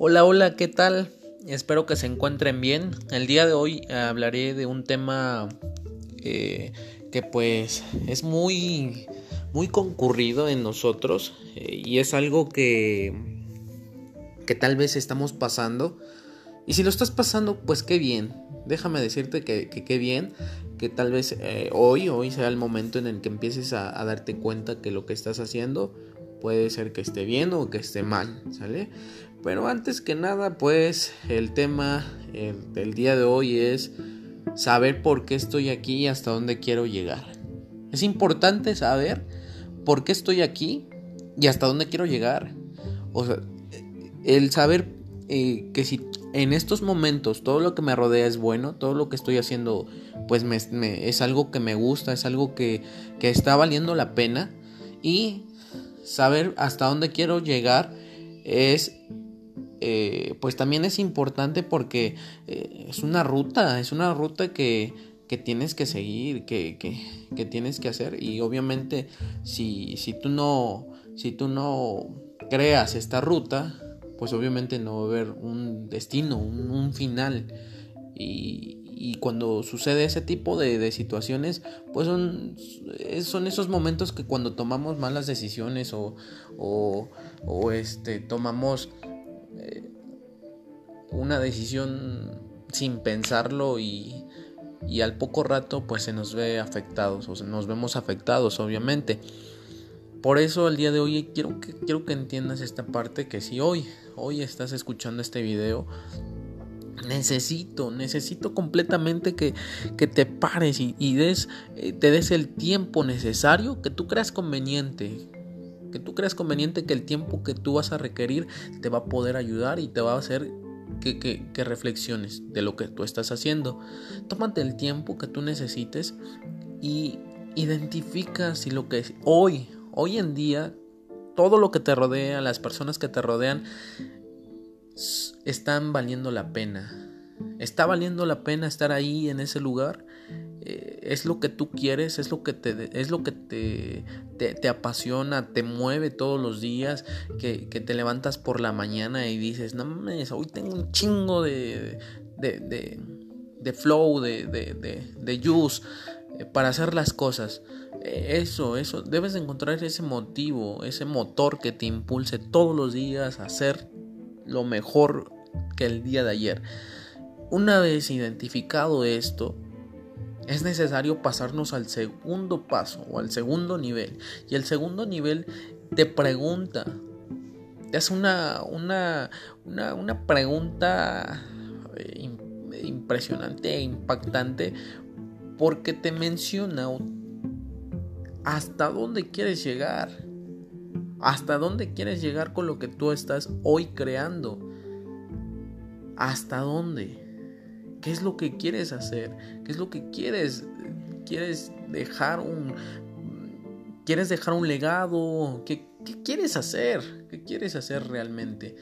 Hola, hola, ¿qué tal? Espero que se encuentren bien. El día de hoy hablaré de un tema eh, que pues es muy, muy concurrido en nosotros eh, y es algo que, que tal vez estamos pasando. Y si lo estás pasando, pues qué bien. Déjame decirte que qué bien, que tal vez eh, hoy, hoy sea el momento en el que empieces a, a darte cuenta que lo que estás haciendo puede ser que esté bien o que esté mal, ¿sale? Pero antes que nada, pues el tema del día de hoy es saber por qué estoy aquí y hasta dónde quiero llegar. Es importante saber por qué estoy aquí y hasta dónde quiero llegar. O sea, el saber eh, que si en estos momentos todo lo que me rodea es bueno, todo lo que estoy haciendo pues me, es algo que me gusta, es algo que, que está valiendo la pena y saber hasta dónde quiero llegar es eh, pues también es importante porque eh, es una ruta, es una ruta que, que tienes que seguir, que, que, que, tienes que hacer. Y obviamente si, si tú no, si tú no creas esta ruta, pues obviamente no va a haber un destino, un, un final. Y, y cuando sucede ese tipo de, situaciones, pues son, esos momentos que cuando tomamos malas decisiones o, este, tomamos eh, una decisión sin pensarlo y, y al poco rato pues se nos ve afectados o se nos vemos afectados obviamente. Por eso el día de hoy quiero que, quiero que entiendas esta parte que si hoy, hoy estás escuchando este video, necesito, necesito completamente que, que te pares y, des, eh, te des el tiempo necesario que tú creas conveniente. Que tú creas conveniente que el tiempo que tú vas a requerir te va a poder ayudar y te va a hacer que, que, que reflexiones de lo que tú estás haciendo. Tómate el tiempo que tú necesites y identifica si lo que hoy, hoy en día, todo lo que te rodea, las personas que te rodean, están valiendo la pena. Está valiendo la pena estar ahí en ese lugar. Eh, es lo que tú quieres, es lo que te, es lo que te, te, apasiona, te mueve todos los días, que, que, te levantas por la mañana y dices, no mames, hoy tengo un chingo de, de, de, de flow, de, de, juice eh, para hacer las cosas. Eh, eso, eso, debes de encontrar ese motivo, ese motor que te impulse todos los días a hacer lo mejor que el día de ayer. Una vez identificado esto, es necesario pasarnos al segundo paso o al segundo nivel. Y el segundo nivel te pregunta, te hace una, una, una, una pregunta eh, impresionante e impactante porque te menciona hasta dónde quieres llegar. ¿Hasta dónde quieres llegar con lo que tú estás hoy creando? ¿Hasta dónde? ¿Qué es lo que quieres hacer? ¿Qué es lo que quieres? ¿Quieres dejar un quieres dejar un legado? ¿Qué, qué quieres hacer? ¿Qué quieres hacer realmente?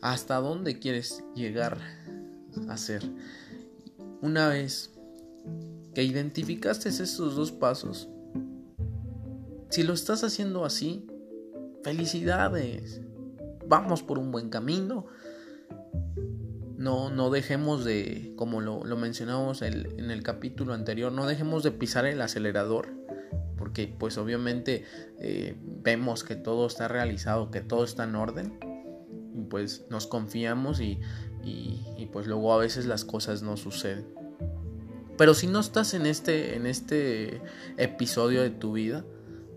¿Hasta dónde quieres llegar a ser? Una vez que identificaste esos dos pasos, si lo estás haciendo así, Felicidades. Vamos por un buen camino. No, no dejemos de, como lo, lo mencionamos el, en el capítulo anterior, no dejemos de pisar el acelerador. Porque pues obviamente eh, vemos que todo está realizado, que todo está en orden. Y pues nos confiamos y, y, y pues luego a veces las cosas no suceden. Pero si no estás en este, en este episodio de tu vida,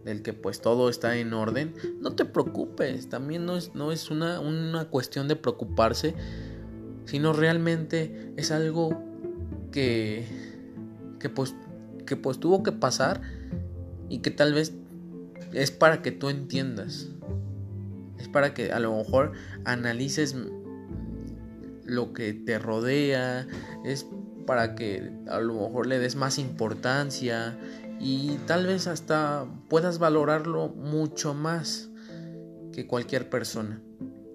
del que pues todo está en orden, no te preocupes, también no es, no es una, una cuestión de preocuparse, sino realmente es algo que, que, pues, que pues tuvo que pasar y que tal vez es para que tú entiendas, es para que a lo mejor analices lo que te rodea, es para que a lo mejor le des más importancia y tal vez hasta puedas valorarlo mucho más que cualquier persona.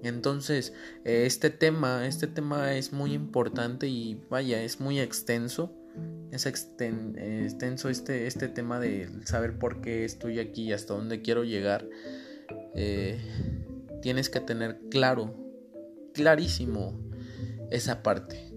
Entonces, este tema, este tema es muy importante y vaya, es muy extenso. Es extenso este, este tema de saber por qué estoy aquí y hasta dónde quiero llegar. Eh, tienes que tener claro clarísimo esa parte.